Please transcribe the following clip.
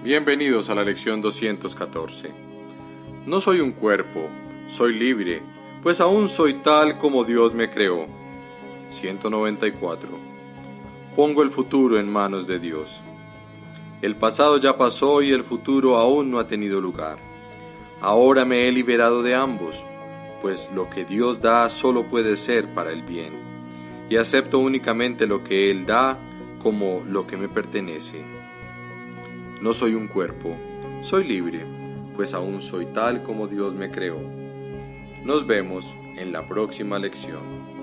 Bienvenidos a la lección 214. No soy un cuerpo, soy libre, pues aún soy tal como Dios me creó. 194. Pongo el futuro en manos de Dios. El pasado ya pasó y el futuro aún no ha tenido lugar. Ahora me he liberado de ambos, pues lo que Dios da solo puede ser para el bien, y acepto únicamente lo que Él da como lo que me pertenece. No soy un cuerpo, soy libre, pues aún soy tal como Dios me creó. Nos vemos en la próxima lección.